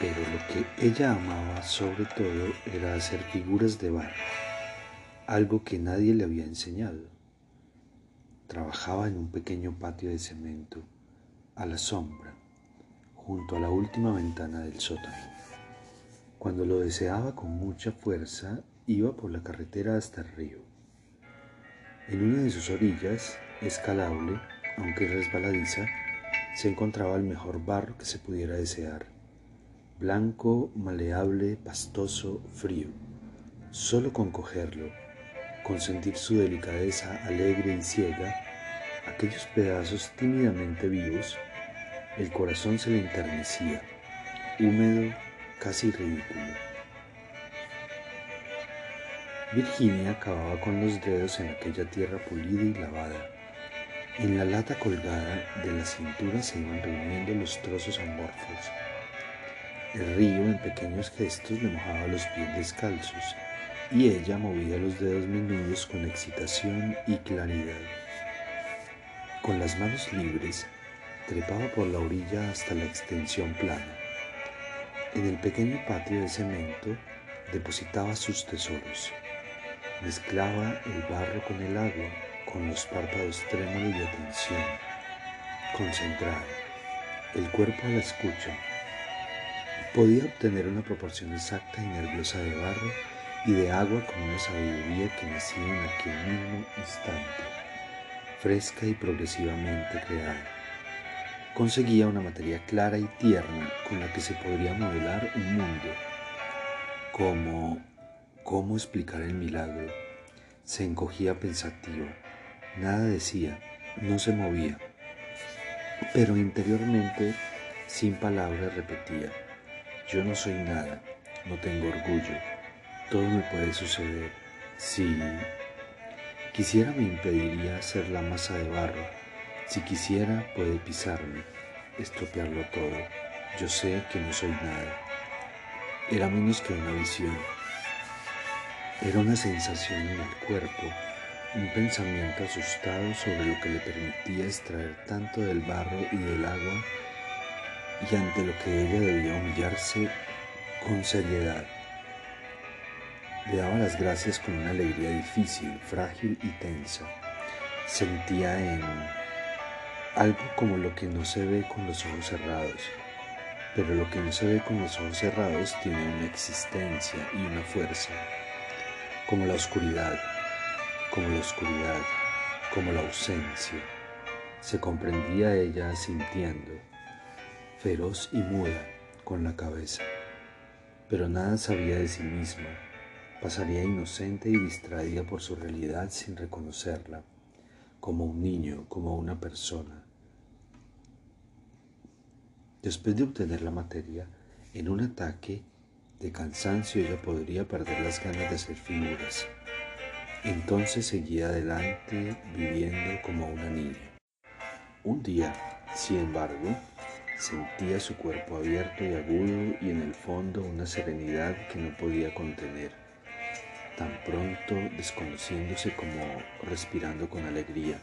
Pero lo que ella amaba sobre todo era hacer figuras de barro, algo que nadie le había enseñado. Trabajaba en un pequeño patio de cemento, a la sombra, junto a la última ventana del sótano. Cuando lo deseaba con mucha fuerza, iba por la carretera hasta el río. En una de sus orillas, escalable, aunque resbaladiza, se encontraba el mejor barro que se pudiera desear blanco, maleable, pastoso, frío. Solo con cogerlo, con sentir su delicadeza alegre y ciega, aquellos pedazos tímidamente vivos, el corazón se le enternecía, húmedo, casi ridículo. Virginia acababa con los dedos en aquella tierra pulida y lavada. En la lata colgada de la cintura se iban reuniendo los trozos amorfos el río en pequeños gestos le mojaba los pies descalzos y ella movía los dedos menudos con excitación y claridad. Con las manos libres, trepaba por la orilla hasta la extensión plana. En el pequeño patio de cemento depositaba sus tesoros. Mezclaba el barro con el agua, con los párpados trémulos de atención. Concentrada, el cuerpo la escucha, podía obtener una proporción exacta y nerviosa de barro y de agua con una sabiduría que nacía en aquel mismo instante, fresca y progresivamente creada. Conseguía una materia clara y tierna con la que se podría modelar un mundo. ¿Cómo, cómo explicar el milagro? Se encogía pensativa, nada decía, no se movía, pero interiormente, sin palabras, repetía, yo no soy nada, no tengo orgullo, todo me puede suceder. Si quisiera me impediría ser la masa de barro, si quisiera puede pisarme, estropearlo todo. Yo sé que no soy nada. Era menos que una visión. Era una sensación en el cuerpo, un pensamiento asustado sobre lo que le permitía extraer tanto del barro y del agua y ante lo que ella debía humillarse con seriedad. Le daba las gracias con una alegría difícil, frágil y tensa. Sentía en algo como lo que no se ve con los ojos cerrados, pero lo que no se ve con los ojos cerrados tiene una existencia y una fuerza, como la oscuridad, como la oscuridad, como la ausencia. Se comprendía ella sintiendo feroz y muda, con la cabeza. Pero nada sabía de sí misma, pasaría inocente y distraída por su realidad sin reconocerla, como un niño, como una persona. Después de obtener la materia, en un ataque de cansancio ella podría perder las ganas de hacer figuras. Entonces seguía adelante viviendo como una niña. Un día, sin embargo, Sentía su cuerpo abierto y agudo y en el fondo una serenidad que no podía contener, tan pronto desconociéndose como respirando con alegría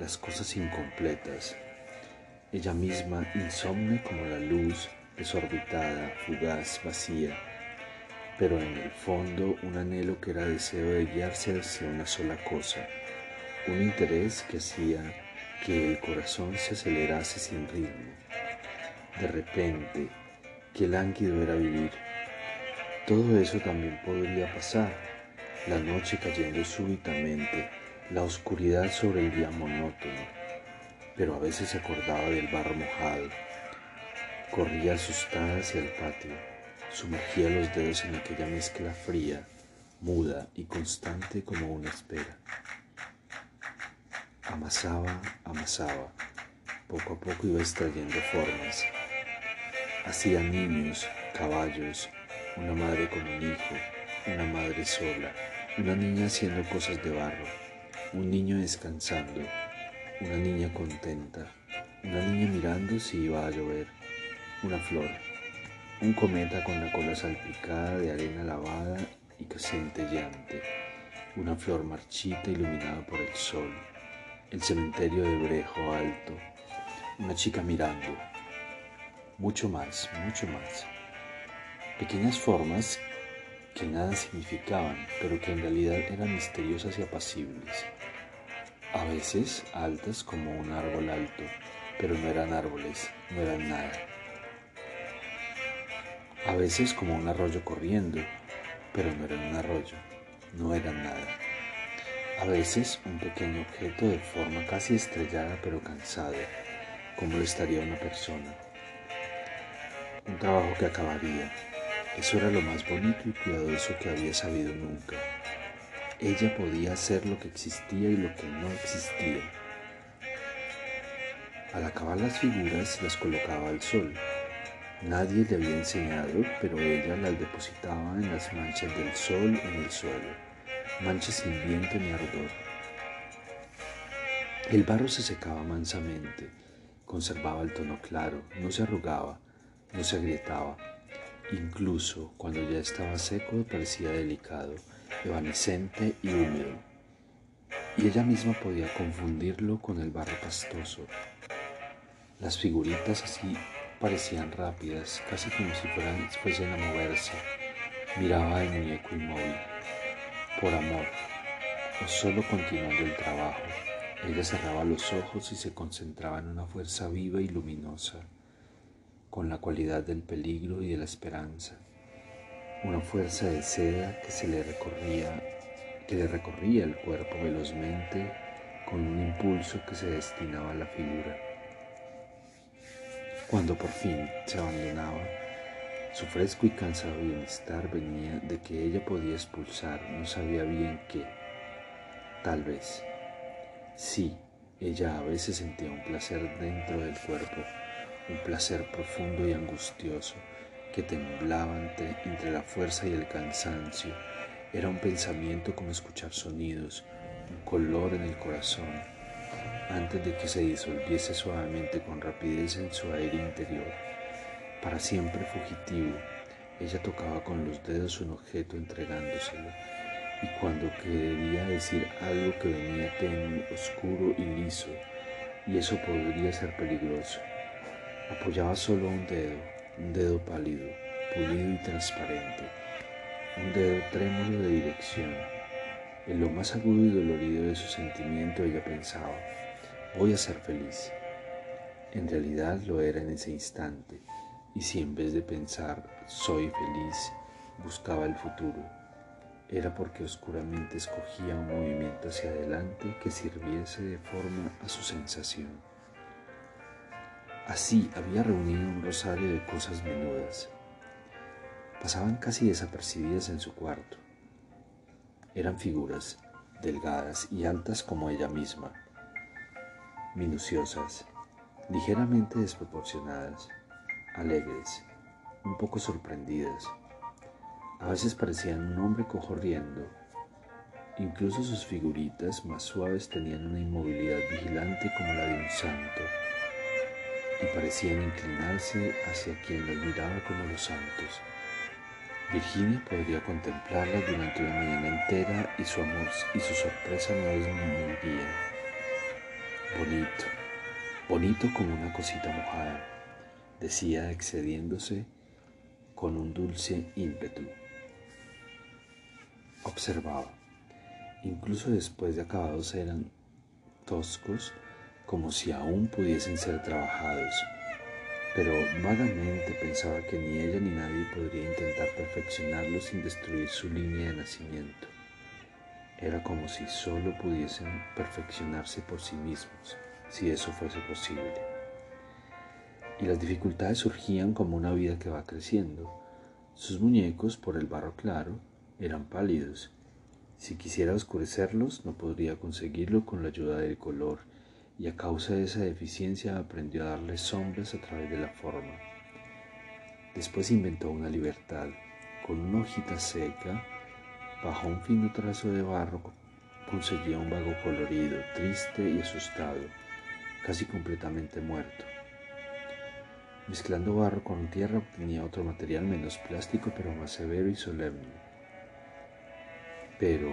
las cosas incompletas, ella misma insomne como la luz, desorbitada, fugaz, vacía, pero en el fondo un anhelo que era deseo de guiarse hacia una sola cosa, un interés que hacía que el corazón se acelerase sin ritmo de repente, qué lánguido era vivir. Todo eso también podría pasar, la noche cayendo súbitamente, la oscuridad sobre el día monótono, pero a veces se acordaba del barro mojado. Corría asustada hacia el patio, sumergía los dedos en aquella mezcla fría, muda y constante como una espera. Amasaba, amasaba, poco a poco iba extrayendo formas, Hacía niños, caballos, una madre con un hijo, una madre sola, una niña haciendo cosas de barro, un niño descansando, una niña contenta, una niña mirando si iba a llover, una flor, un cometa con la cola salpicada de arena lavada y centelleante, una flor marchita iluminada por el sol, el cementerio de Brejo Alto, una chica mirando, mucho más, mucho más. Pequeñas formas que nada significaban, pero que en realidad eran misteriosas y apacibles. A veces altas como un árbol alto, pero no eran árboles, no eran nada. A veces como un arroyo corriendo, pero no eran un arroyo, no eran nada. A veces un pequeño objeto de forma casi estrellada pero cansado, como lo estaría una persona. Un trabajo que acabaría. Eso era lo más bonito y cuidadoso que había sabido nunca. Ella podía hacer lo que existía y lo que no existía. Al acabar las figuras las colocaba al sol Nadie le había enseñado, pero ella las depositaba en las manchas del sol en el suelo, manchas sin viento ni ardor. El barro se secaba mansamente, conservaba el tono claro, no se arrugaba, no se agrietaba. Incluso cuando ya estaba seco parecía delicado, evanescente y húmedo. Y ella misma podía confundirlo con el barro pastoso. Las figuritas así parecían rápidas, casi como si fueran, fuesen a moverse. Miraba al muñeco inmóvil, por amor, o solo continuando el trabajo. Ella cerraba los ojos y se concentraba en una fuerza viva y luminosa, con la cualidad del peligro y de la esperanza. Una fuerza de seda que se le recorría, que le recorría el cuerpo velozmente con un impulso que se destinaba a la figura. Cuando por fin se abandonaba, su fresco y cansado bienestar venía de que ella podía expulsar, no sabía bien qué. Tal vez. Sí, ella a veces sentía un placer dentro del cuerpo, un placer profundo y angustioso que temblaba entre la fuerza y el cansancio. Era un pensamiento como escuchar sonidos, un color en el corazón antes de que se disolviese suavemente con rapidez en su aire interior. Para siempre fugitivo, ella tocaba con los dedos un objeto entregándoselo, y cuando quería decir algo que venía tenue, oscuro y liso, y eso podría ser peligroso, apoyaba solo un dedo, un dedo pálido, pulido y transparente, un dedo trémulo de dirección. En lo más agudo y dolorido de su sentimiento ella pensaba, voy a ser feliz. En realidad lo era en ese instante, y si en vez de pensar soy feliz, buscaba el futuro, era porque oscuramente escogía un movimiento hacia adelante que sirviese de forma a su sensación. Así había reunido un rosario de cosas menudas. Pasaban casi desapercibidas en su cuarto. Eran figuras, delgadas y altas como ella misma, minuciosas, ligeramente desproporcionadas, alegres, un poco sorprendidas. A veces parecían un hombre cojo riendo. Incluso sus figuritas más suaves tenían una inmovilidad vigilante como la de un santo y parecían inclinarse hacia quien las miraba como los santos. Virginia podría contemplarlas durante una mañana entera y su amor y su sorpresa no disminuirían bonito, bonito como una cosita mojada, decía excediéndose con un dulce ímpetu. Observaba, incluso después de acabados eran toscos como si aún pudiesen ser trabajados, pero vagamente pensaba que ni ella ni nadie podría intentar perfeccionarlos sin destruir su línea de nacimiento. Era como si solo pudiesen perfeccionarse por sí mismos, si eso fuese posible. Y las dificultades surgían como una vida que va creciendo. Sus muñecos, por el barro claro, eran pálidos. Si quisiera oscurecerlos, no podría conseguirlo con la ayuda del color, y a causa de esa deficiencia aprendió a darles sombras a través de la forma. Después inventó una libertad, con una hojita seca, bajo un fino trazo de barro, conseguía un vago colorido, triste y asustado, casi completamente muerto. Mezclando barro con tierra obtenía otro material menos plástico pero más severo y solemne. Pero,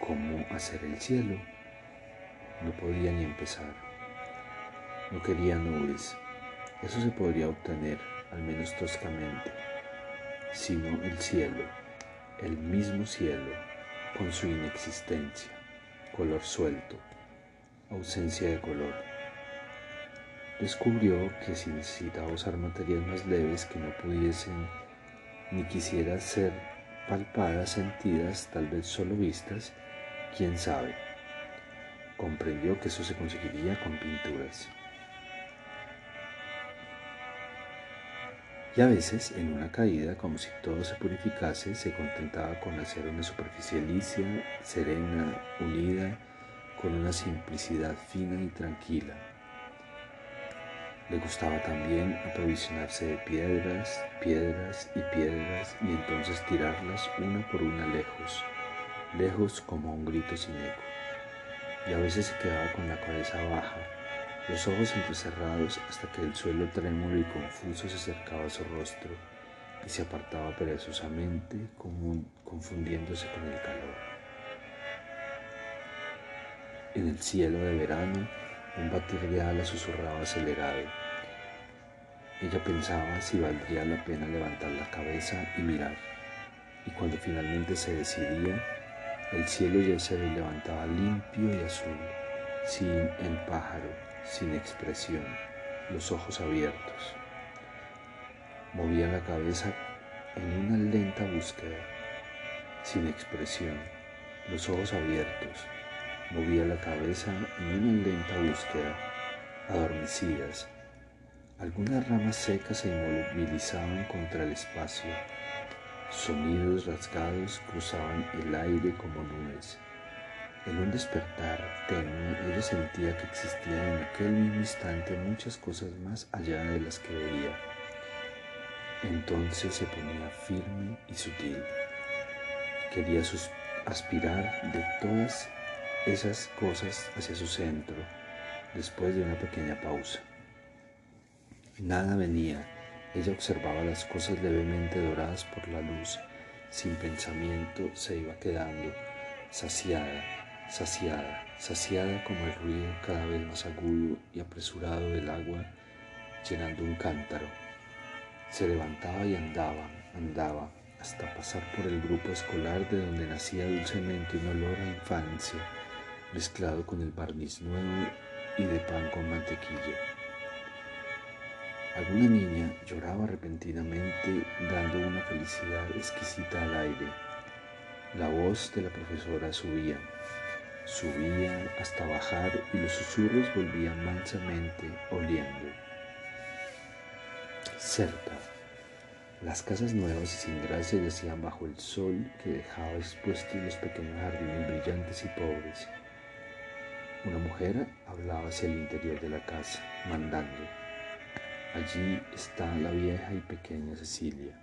¿cómo hacer el cielo? No podía ni empezar. No quería nubes. Eso se podría obtener, al menos toscamente. Sino el cielo, el mismo cielo, con su inexistencia, color suelto, ausencia de color descubrió que si necesitaba usar materias más leves que no pudiesen ni quisiera ser palpadas, sentidas, tal vez solo vistas, quién sabe. Comprendió que eso se conseguiría con pinturas. Y a veces, en una caída, como si todo se purificase, se contentaba con hacer una superficie lisa, serena, unida, con una simplicidad fina y tranquila le gustaba también aprovisionarse de piedras, piedras y piedras y entonces tirarlas una por una lejos, lejos como un grito sin eco. Y a veces se quedaba con la cabeza baja, los ojos entrecerrados hasta que el suelo trémulo y confuso se acercaba a su rostro y se apartaba perezosamente confundiéndose con el calor. En el cielo de verano, un batir de alas susurraba acelerado. Ella pensaba si valdría la pena levantar la cabeza y mirar. Y cuando finalmente se decidía, el cielo ya se levantaba limpio y azul, sin pájaro, sin expresión, los ojos abiertos. Movía la cabeza en una lenta búsqueda, sin expresión, los ojos abiertos, Movía la cabeza en una lenta búsqueda, adormecidas. Algunas ramas secas se inmovilizaban contra el espacio. Sonidos rasgados cruzaban el aire como nubes. En un despertar tenue, ella sentía que existían en aquel mismo instante muchas cosas más allá de las que veía. Entonces se ponía firme y sutil. Quería aspirar de todas esas cosas hacia su centro después de una pequeña pausa. Nada venía, ella observaba las cosas levemente doradas por la luz, sin pensamiento se iba quedando, saciada, saciada, saciada como el ruido cada vez más agudo y apresurado del agua llenando un cántaro. Se levantaba y andaba, andaba, hasta pasar por el grupo escolar de donde nacía dulcemente un olor a infancia mezclado con el barniz nuevo y de pan con mantequilla. Alguna niña lloraba repentinamente dando una felicidad exquisita al aire. La voz de la profesora subía, subía hasta bajar y los susurros volvían mansamente oliendo. Cerca, las casas nuevas y sin gracia yacían bajo el sol que dejaba expuestos los pequeños jardines brillantes y pobres. Una mujer hablaba hacia el interior de la casa, mandando. Allí está la vieja y pequeña Cecilia,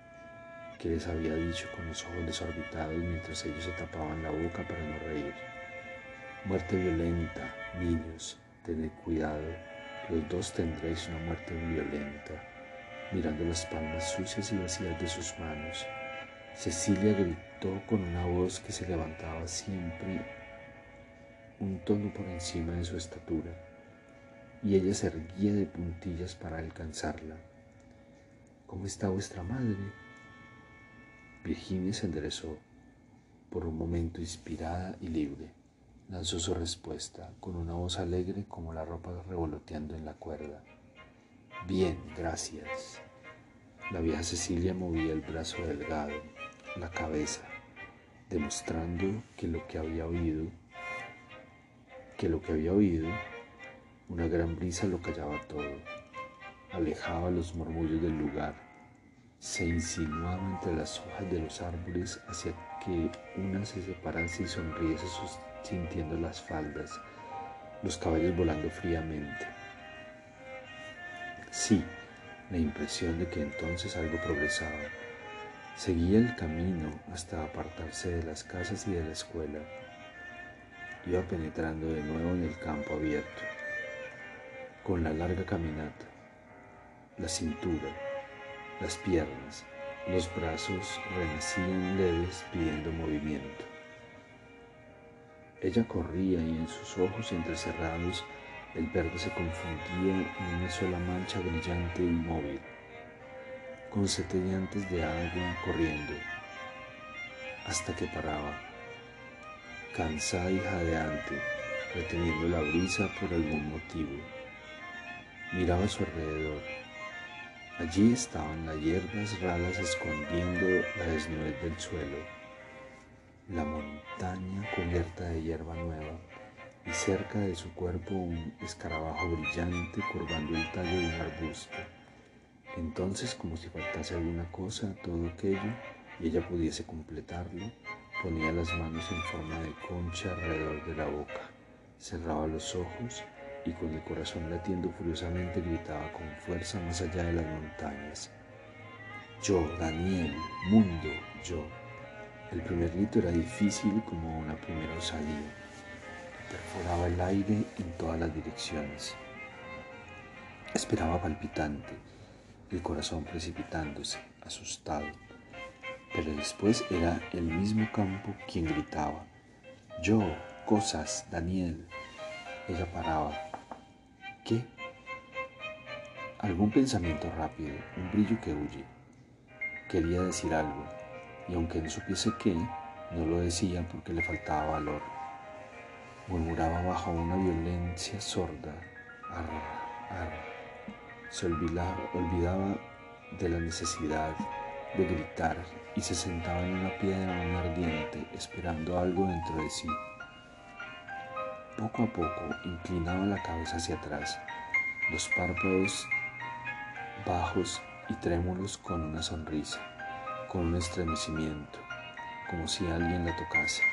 que les había dicho con los ojos desorbitados mientras ellos se tapaban la boca para no reír. Muerte violenta, niños, tened cuidado, los dos tendréis una muerte violenta. Mirando las palmas sucias y vacías de sus manos, Cecilia gritó con una voz que se levantaba siempre un tono por encima de su estatura, y ella se erguía de puntillas para alcanzarla. ¿Cómo está vuestra madre? Virginia se enderezó, por un momento inspirada y libre. Lanzó su respuesta con una voz alegre como la ropa revoloteando en la cuerda. Bien, gracias. La vieja Cecilia movía el brazo delgado, la cabeza, demostrando que lo que había oído que lo que había oído, una gran brisa lo callaba todo, alejaba los murmullos del lugar, se insinuaba entre las hojas de los árboles hacia que una se separase y sonriese sintiendo las faldas, los caballos volando fríamente. Sí, la impresión de que entonces algo progresaba. Seguía el camino hasta apartarse de las casas y de la escuela. Iba penetrando de nuevo en el campo abierto, con la larga caminata, la cintura, las piernas, los brazos renacían leves pidiendo movimiento. Ella corría y en sus ojos entrecerrados el verde se confundía en una sola mancha brillante y móvil, con centellantes de agua corriendo, hasta que paraba, cansada y jadeante, reteniendo la brisa por algún motivo. Miraba a su alrededor. Allí estaban las hierbas ralas escondiendo la desnudez del suelo la montaña cubierta de hierba nueva y cerca de su cuerpo un escarabajo brillante curvando el tallo de un arbusto. Entonces, como si faltase alguna cosa, todo aquello, y ella pudiese completarlo, ponía las manos en forma de concha alrededor de la boca, cerraba los ojos y con el corazón latiendo furiosamente gritaba con fuerza más allá de las montañas. Yo, Daniel, mundo, yo. El primer grito era difícil como una primera osadía. Perforaba el aire en todas las direcciones. Esperaba palpitante, el corazón precipitándose, asustado. Pero después era el mismo campo quien gritaba. Yo, cosas, Daniel. Ella paraba. ¿Qué? Algún pensamiento rápido, un brillo que huye. Quería decir algo, y aunque no supiese qué, no lo decía porque le faltaba valor. Murmuraba bajo una violencia sorda. Se olvidaba, olvidaba de la necesidad de gritar y se sentaba en una piedra aún ardiente esperando algo dentro de sí. Poco a poco inclinaba la cabeza hacia atrás, los párpados bajos y trémulos con una sonrisa con un estremecimiento, como si alguien la tocase.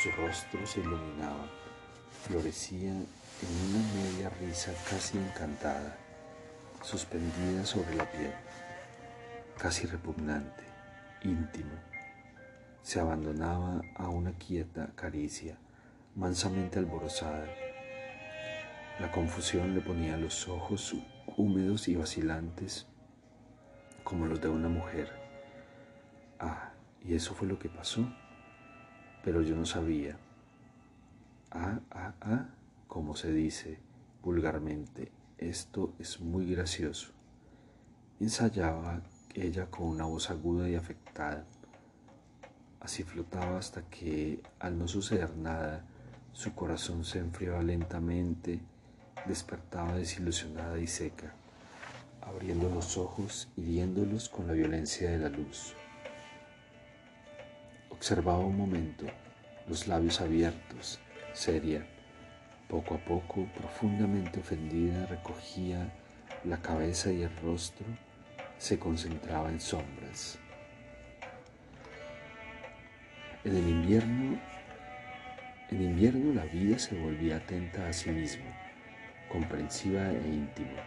Su rostro se iluminaba, florecía en una media risa casi encantada, suspendida sobre la piel, casi repugnante, íntima. Se abandonaba a una quieta caricia, mansamente alborozada. La confusión le ponía los ojos húmedos y vacilantes como los de una mujer Ah, y eso fue lo que pasó. Pero yo no sabía. Ah, ah, ah, como se dice vulgarmente, esto es muy gracioso. Ensayaba ella con una voz aguda y afectada. Así flotaba hasta que, al no suceder nada, su corazón se enfriaba lentamente, despertaba desilusionada y seca, abriendo los ojos, hiriéndolos con la violencia de la luz. Observaba un momento, los labios abiertos, seria. Poco a poco, profundamente ofendida, recogía la cabeza y el rostro se concentraba en sombras. En el invierno, en invierno la vida se volvía atenta a sí misma, comprensiva e íntima.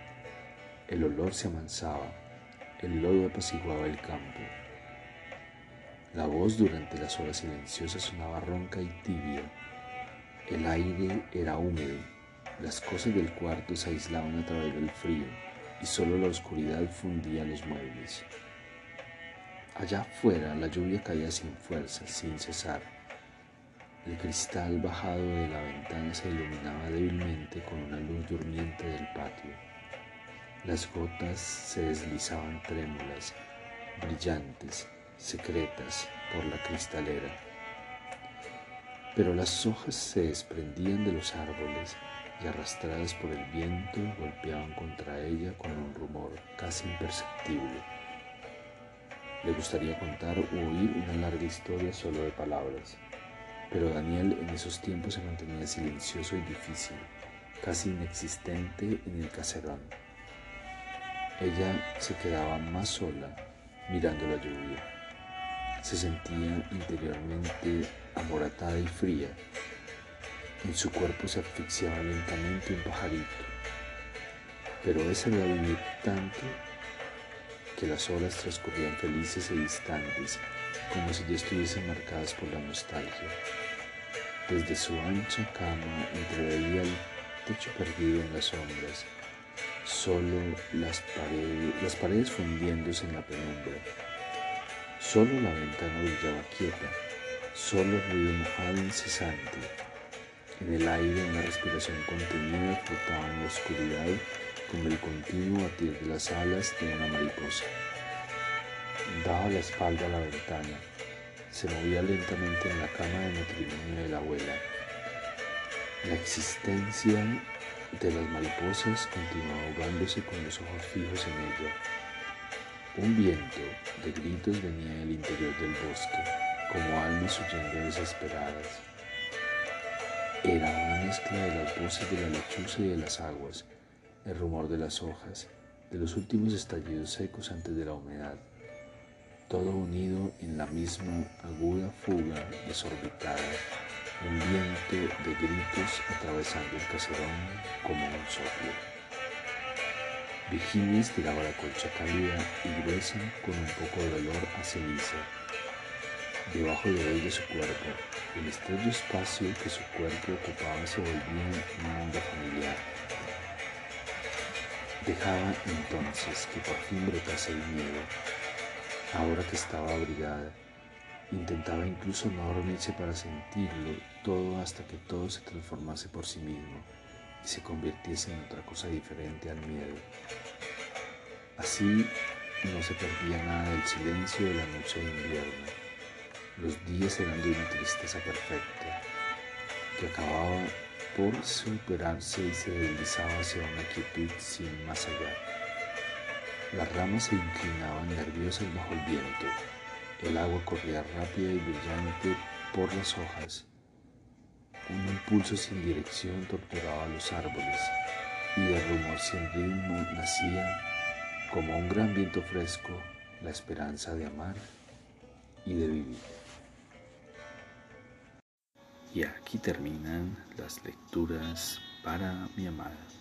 El olor se amansaba, el lodo apaciguaba el campo la voz durante las horas silenciosas sonaba ronca y tibia. El aire era húmedo. Las cosas del cuarto se aislaban a través del frío y solo la oscuridad fundía los muebles. Allá afuera la lluvia caía sin fuerza, sin cesar. El cristal bajado de la ventana se iluminaba débilmente con una luz durmiente del patio. Las gotas se deslizaban trémulas, brillantes, secretas por la cristalera. Pero las hojas se desprendían de los árboles y arrastradas por el viento golpeaban contra ella con un rumor casi imperceptible. Le gustaría contar o oír una larga historia solo de palabras, pero Daniel en esos tiempos se mantenía silencioso y difícil, casi inexistente en el caserón. Ella se quedaba más sola mirando la lluvia. Se sentía interiormente amoratada y fría. En su cuerpo se asfixiaba lentamente un pajarito. Pero esa era vivir tanto que las horas transcurrían felices e distantes, como si ya estuviesen marcadas por la nostalgia. Desde su ancha cama entreveía el techo perdido en las sombras, solo las paredes, fundiéndose en la penumbra. Solo la ventana brillaba quieta, solo el ruido mojado incesante. En el aire una respiración contenida flotaba en la oscuridad como el continuo batir de las alas de una mariposa. Daba la espalda a la ventana, se movía lentamente en la cama de matrimonio de la abuela. La existencia de las mariposas continuaba ahogándose con los ojos fijos en ella. Un viento de gritos venía del interior del bosque, como almas huyendo desesperadas. Era una mezcla de las voces de la lechuza y de las aguas, el rumor de las hojas, de los últimos estallidos secos antes de la humedad, todo unido en la misma aguda fuga desorbitada, un viento de gritos atravesando el caserón como un soplo. Virginia estiraba la colcha cálida y gruesa con un poco de dolor a ceniza. Debajo de ella su cuerpo, el estrecho espacio que su cuerpo ocupaba se volvía un mundo familiar. Dejaba entonces que por fin brotase el miedo, ahora que estaba abrigada. Intentaba incluso no dormirse para sentirlo todo hasta que todo se transformase por sí mismo y se convirtiese en otra cosa diferente al miedo. Así no se perdía nada del silencio de la noche de invierno. Los días eran de una tristeza perfecta, que acababa por superarse y se deslizaba hacia una quietud sin más allá. Las ramas se inclinaban nerviosas bajo el viento, el agua corría rápida y brillante por las hojas. Un impulso sin dirección torturaba los árboles y de rumor sin ritmo nacía, como un gran viento fresco, la esperanza de amar y de vivir. Y aquí terminan las lecturas para mi amada.